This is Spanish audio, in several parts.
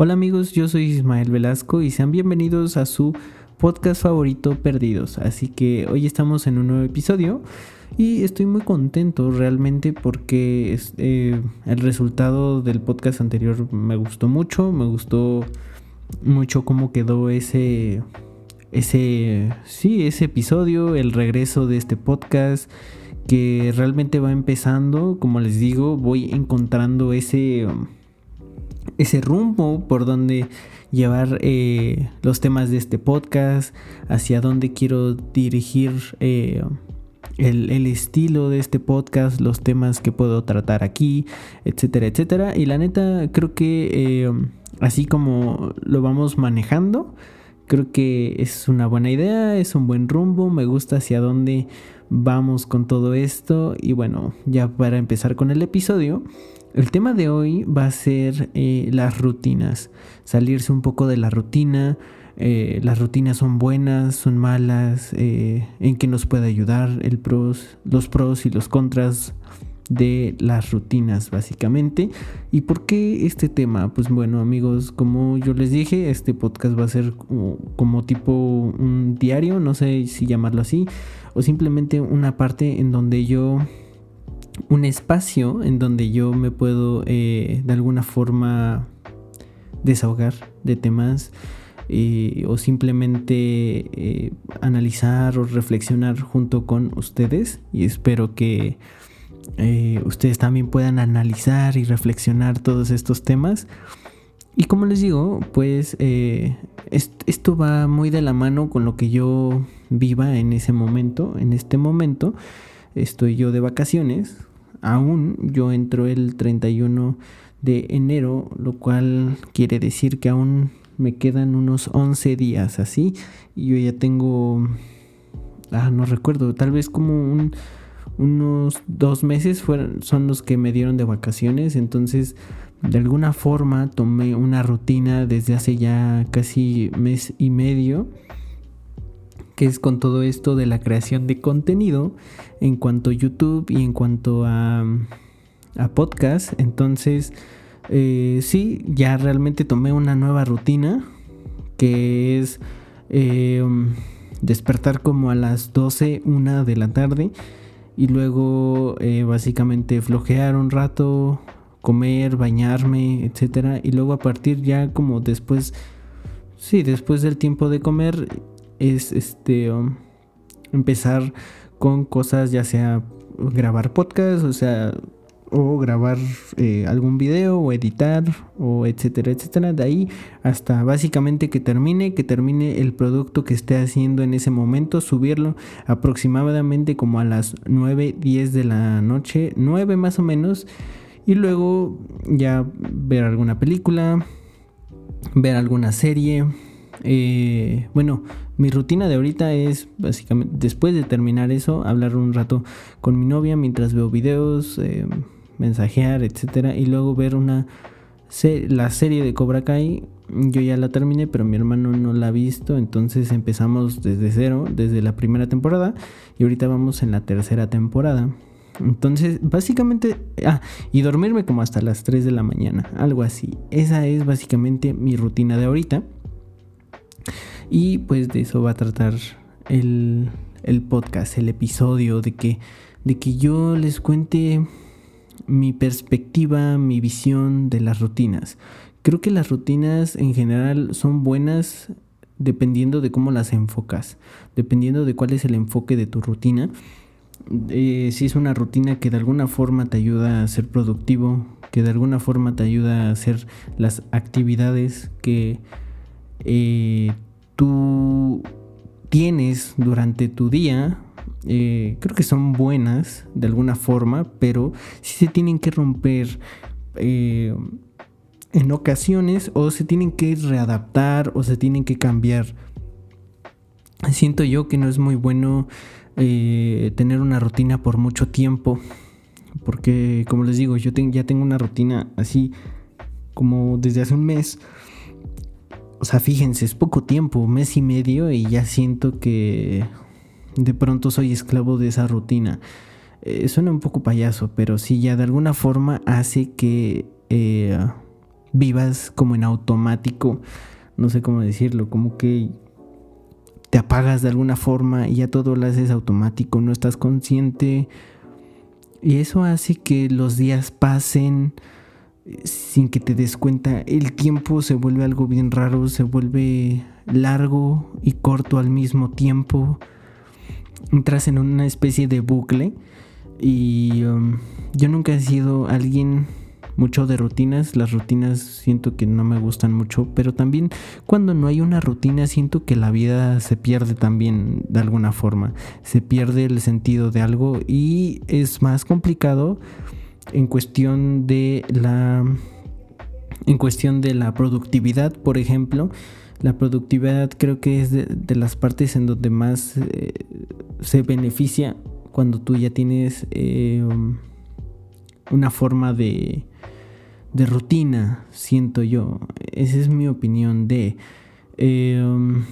Hola amigos, yo soy Ismael Velasco y sean bienvenidos a su podcast favorito Perdidos. Así que hoy estamos en un nuevo episodio y estoy muy contento realmente porque eh, el resultado del podcast anterior me gustó mucho, me gustó mucho cómo quedó ese ese sí, ese episodio, el regreso de este podcast que realmente va empezando, como les digo, voy encontrando ese ese rumbo por donde llevar eh, los temas de este podcast, hacia dónde quiero dirigir eh, el, estilo de este podcast, los temas que puedo tratar aquí, etcétera, etcétera. Y la neta, creo que eh, así como lo vamos manejando, creo que es una buena idea, es un buen rumbo, me gusta hacia dónde vamos con todo esto. Y bueno, ya para empezar con el episodio. El tema de hoy va a ser eh, las rutinas, salirse un poco de la rutina. Eh, las rutinas son buenas, son malas, eh, en qué nos puede ayudar, el pros, los pros y los contras de las rutinas básicamente. ¿Y por qué este tema? Pues bueno amigos, como yo les dije, este podcast va a ser como, como tipo un diario, no sé si llamarlo así, o simplemente una parte en donde yo un espacio en donde yo me puedo eh, de alguna forma desahogar de temas eh, o simplemente eh, analizar o reflexionar junto con ustedes. Y espero que ustedes también puedan analizar y reflexionar todos estos temas. Y como les digo pues esto va muy de la mano con lo que yo viva en ese momento en este momento. Estoy yo de vacaciones aún yo entro el 31 de enero, lo cual quiere decir que aún me quedan unos 11 días así. Y yo ya tengo, ah, no recuerdo, tal vez como unos dos meses fueron, son los que me dieron de vacaciones, entonces de alguna forma tomé una rutina desde hace ya casi mes y medio que es con todo esto de la creación de contenido en cuanto a YouTube y en cuanto a, a podcast. Entonces, eh, sí, ya realmente tomé una nueva rutina que es eh, despertar como a las 12, una de la tarde y luego eh, básicamente flojear un rato, comer, bañarme, etcétera y luego a partir ya como después sí, después del tiempo de comer es este empezar con cosas ya sea grabar podcast, o sea, o grabar eh, algún video o editar o etcétera, etcétera, de ahí hasta básicamente que termine, que termine el producto que esté haciendo en ese momento, subirlo aproximadamente como a las 9, 10 de la noche, 9 más o menos, y luego ya ver alguna película, ver alguna serie, eh, bueno, mi rutina de ahorita es básicamente después de terminar eso, hablar un rato con mi novia mientras veo videos, eh, mensajear, etcétera, y luego ver una la serie de Cobra Kai. Yo ya la terminé, pero mi hermano no la ha visto, entonces empezamos desde cero, desde la primera temporada, y ahorita vamos en la tercera temporada. Entonces, básicamente, ah, y dormirme como hasta las 3 de la mañana, algo así. Esa es básicamente mi rutina de ahorita. Y pues de eso va a tratar el, podcast, el episodio, de que, de que yo les cuente mi perspectiva, mi visión de las rutinas. Creo que las rutinas en general son buenas dependiendo de cómo las enfocas, dependiendo de cuál es el enfoque de tu rutina. Eh, si es una rutina que de alguna forma te ayuda a ser productivo, que de alguna forma te ayuda a hacer las actividades que eh, tú tienes durante tu día, eh, creo que son buenas de alguna forma, pero sí se tienen que romper eh, en ocasiones o se tienen que readaptar o se tienen que cambiar. Siento yo que no es muy bueno eh, tener una rutina por mucho tiempo, porque como les digo, yo ya tengo una rutina así como desde hace un mes o sea, fíjense, es poco tiempo, mes y medio y ya siento que de pronto soy esclavo de esa rutina. Eh, suena un poco payaso, pero sí ya de alguna forma hace que eh, vivas como en automático, no sé cómo decirlo, como que te apagas de alguna forma y ya todo lo haces automático, no estás consciente. Y eso hace que los días pasen sin que te des cuenta. El tiempo se vuelve algo bien raro, se vuelve largo y corto al mismo tiempo. Entras en una especie de bucle y um, yo nunca he sido alguien mucho de rutinas. Las rutinas siento que no me gustan mucho, pero también cuando no hay una rutina siento que la vida se pierde también de alguna forma. Se pierde el sentido de algo y es más complicado en cuestión de la en cuestión de la productividad, por ejemplo. La productividad creo que es de, las partes en donde más eh, se beneficia cuando tú ya tienes eh, una forma de, de rutina, siento yo. Esa es mi opinión de... Em,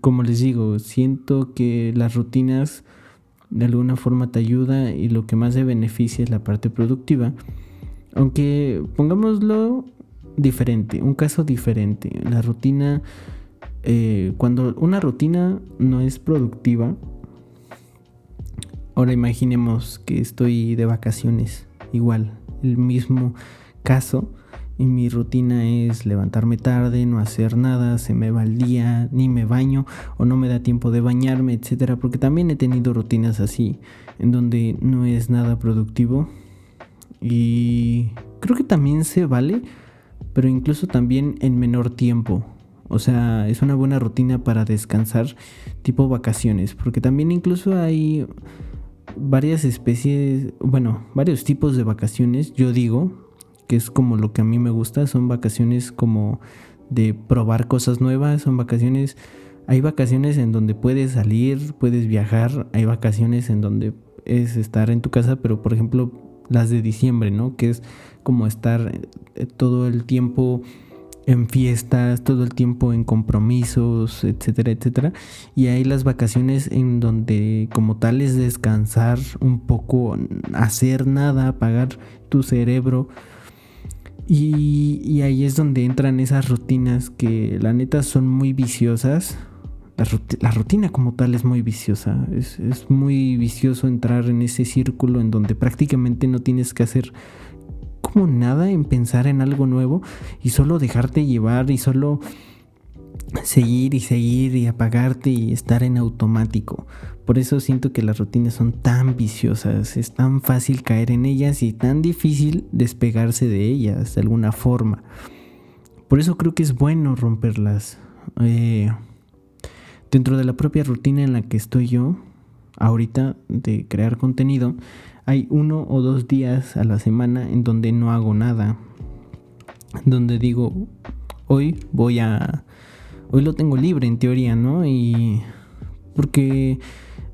como les digo, siento que las rutinas de alguna forma te ayuda y lo que más se beneficia es la parte productiva. Aunque pongámoslo diferente, un caso diferente. La rutina, eh, cuando una rutina no es productiva, ahora imaginemos que estoy de vacaciones igual, el mismo caso. Y mi rutina es levantarme tarde, no hacer nada, se me va el día, ni me baño o no me da tiempo de bañarme, etcétera, porque también he tenido rutinas así en donde no es nada productivo. Y creo que también se vale, pero incluso también en menor tiempo. O sea, es una buena rutina para descansar, tipo vacaciones, porque también incluso hay varias especies, bueno, varios tipos de vacaciones, yo digo, que es como lo que a mí me gusta, son vacaciones como de probar cosas nuevas, son vacaciones, hay vacaciones en donde puedes salir, puedes viajar, hay vacaciones en donde es estar en tu casa, pero por ejemplo las de diciembre, ¿no? Que es como estar eh, todo el tiempo en fiestas, todo el tiempo en compromisos, etcétera, etcétera. Y hay las vacaciones en donde como tal es descansar un poco, hacer nada, apagar tu cerebro. Y, ahí es donde entran esas rutinas que la neta son muy viciosas. La, rutina como tal es muy viciosa. Es, es muy vicioso entrar en ese círculo en donde prácticamente no tienes que hacer como nada en pensar en algo nuevo y solo dejarte llevar y solo seguir y seguir y apagarte y estar en automático. Por eso siento que las rutinas son tan viciosas, es tan fácil caer en ellas y tan difícil despegarse de ellas de alguna forma. Por eso creo que es bueno romperlas. Eh, dentro de la propia rutina en la que estoy yo, ahorita de crear contenido, hay uno o dos días a la semana en donde no hago nada. Donde digo, hoy voy a... Hoy lo tengo libre en teoría, ¿no? Y... Porque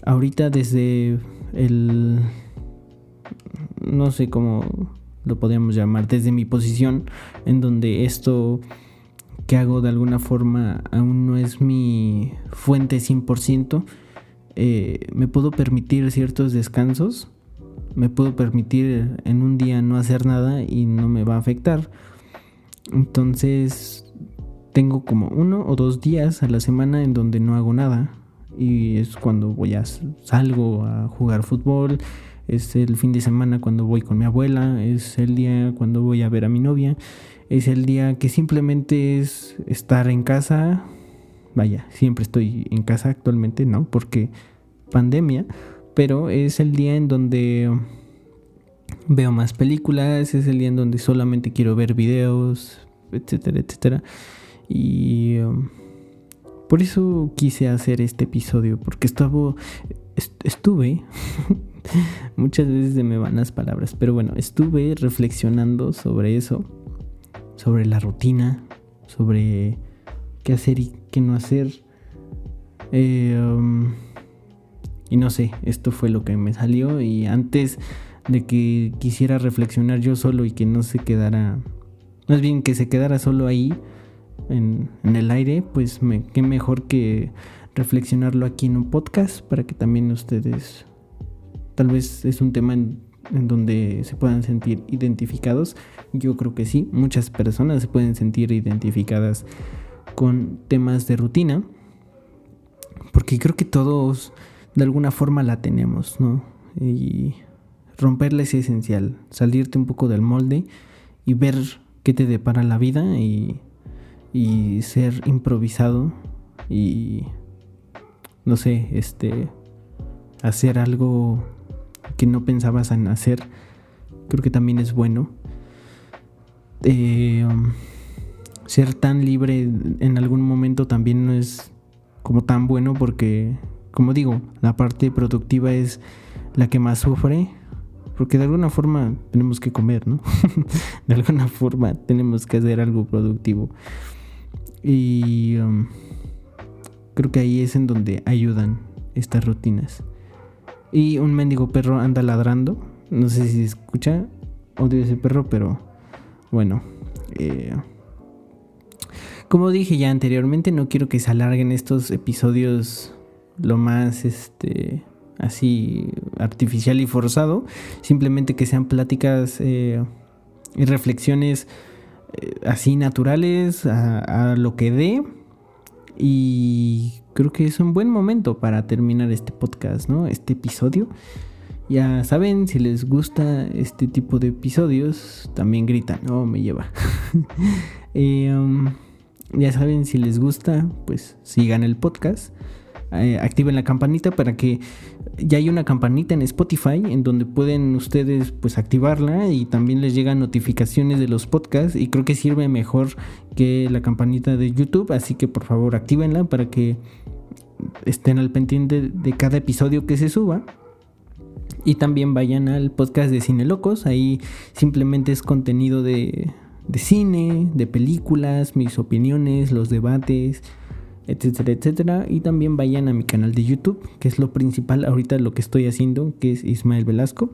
ahorita desde el... No sé cómo lo podríamos llamar, desde mi posición, en donde esto que hago de alguna forma aún no es mi fuente 100%, eh, me puedo permitir ciertos descansos me puedo permitir en un día no hacer nada y no me va a afectar. Entonces tengo como uno o dos días a la semana en donde no hago nada. Y es cuando voy a salgo a jugar fútbol. Es el fin de semana cuando voy con mi abuela. Es el día cuando voy a ver a mi novia. Es el día que simplemente es estar en casa. Vaya, siempre estoy en casa actualmente, ¿no? Porque pandemia pero es el día en donde veo más películas, es el día en donde solamente quiero ver videos, etcétera, etcétera. Y um, por eso quise hacer este episodio, porque estaba, estuve, muchas veces se me van las palabras, pero bueno, estuve reflexionando sobre eso, sobre la rutina, sobre qué hacer y qué no hacer. Um, y no sé, esto fue lo que me salió y antes de que quisiera reflexionar yo solo y que no se quedara, más bien que se quedara solo ahí en, el aire, pues me, qué mejor que reflexionarlo aquí en un podcast para que también ustedes, tal vez es un tema en donde se puedan sentir identificados. Yo creo que sí, muchas personas se pueden sentir identificadas con temas de rutina, porque creo que todos de alguna forma la tenemos, ¿no? Y romperla es esencial, salirte un poco del molde y ver qué te depara la vida y, y ser improvisado y no sé, este hacer algo que no pensabas en hacer, creo que también es bueno. Eh, ser tan libre en algún momento también no es como tan bueno porque, como digo, la parte productiva es la que más sufre. Porque de alguna forma tenemos que comer, ¿no? de alguna forma tenemos que hacer algo productivo. Y um, creo que ahí es en donde ayudan estas rutinas. Y un mendigo perro anda ladrando. No sé si se escucha. Odio ese perro, pero bueno. Eh, como dije ya anteriormente, no quiero que se alarguen estos episodios lo más este así artificial y forzado. Simplemente que sean pláticas eh, y reflexiones eh, así naturales a, lo que dé. Y creo que es un buen momento para terminar este podcast, ¿no? Este episodio. Ya saben, si les gusta este tipo de episodios, también gritan, no me lleva. Eh, um, ya saben, si les gusta, pues sigan el podcast. Eh, activen la campanita para que ya hay una campanita en Spotify en donde pueden ustedes pues activarla y también les llegan notificaciones de los podcasts y creo que sirve mejor que la campanita de YouTube, así que por favor actívenla para que estén al pendiente de cada episodio que se suba. Y también vayan al podcast de Cine Locos, ahí simplemente es contenido de, de cine, de películas, mis opiniones, los debates, etcétera, etcétera. Y también vayan a mi canal de YouTube, que es lo principal ahorita lo que estoy haciendo, que es Ismael Velasco.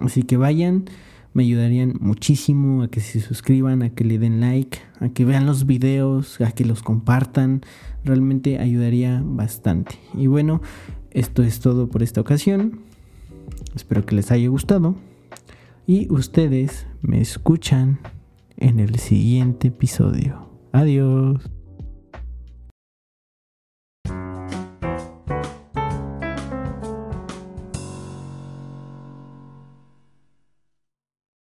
Así que vayan, me ayudarían muchísimo a que se suscriban, a que le den like, a que vean los videos, a que los compartan. Realmente ayudaría bastante. Y bueno, esto es todo por esta ocasión. Espero que les haya gustado. Y ustedes me escuchan en el siguiente episodio. Adiós.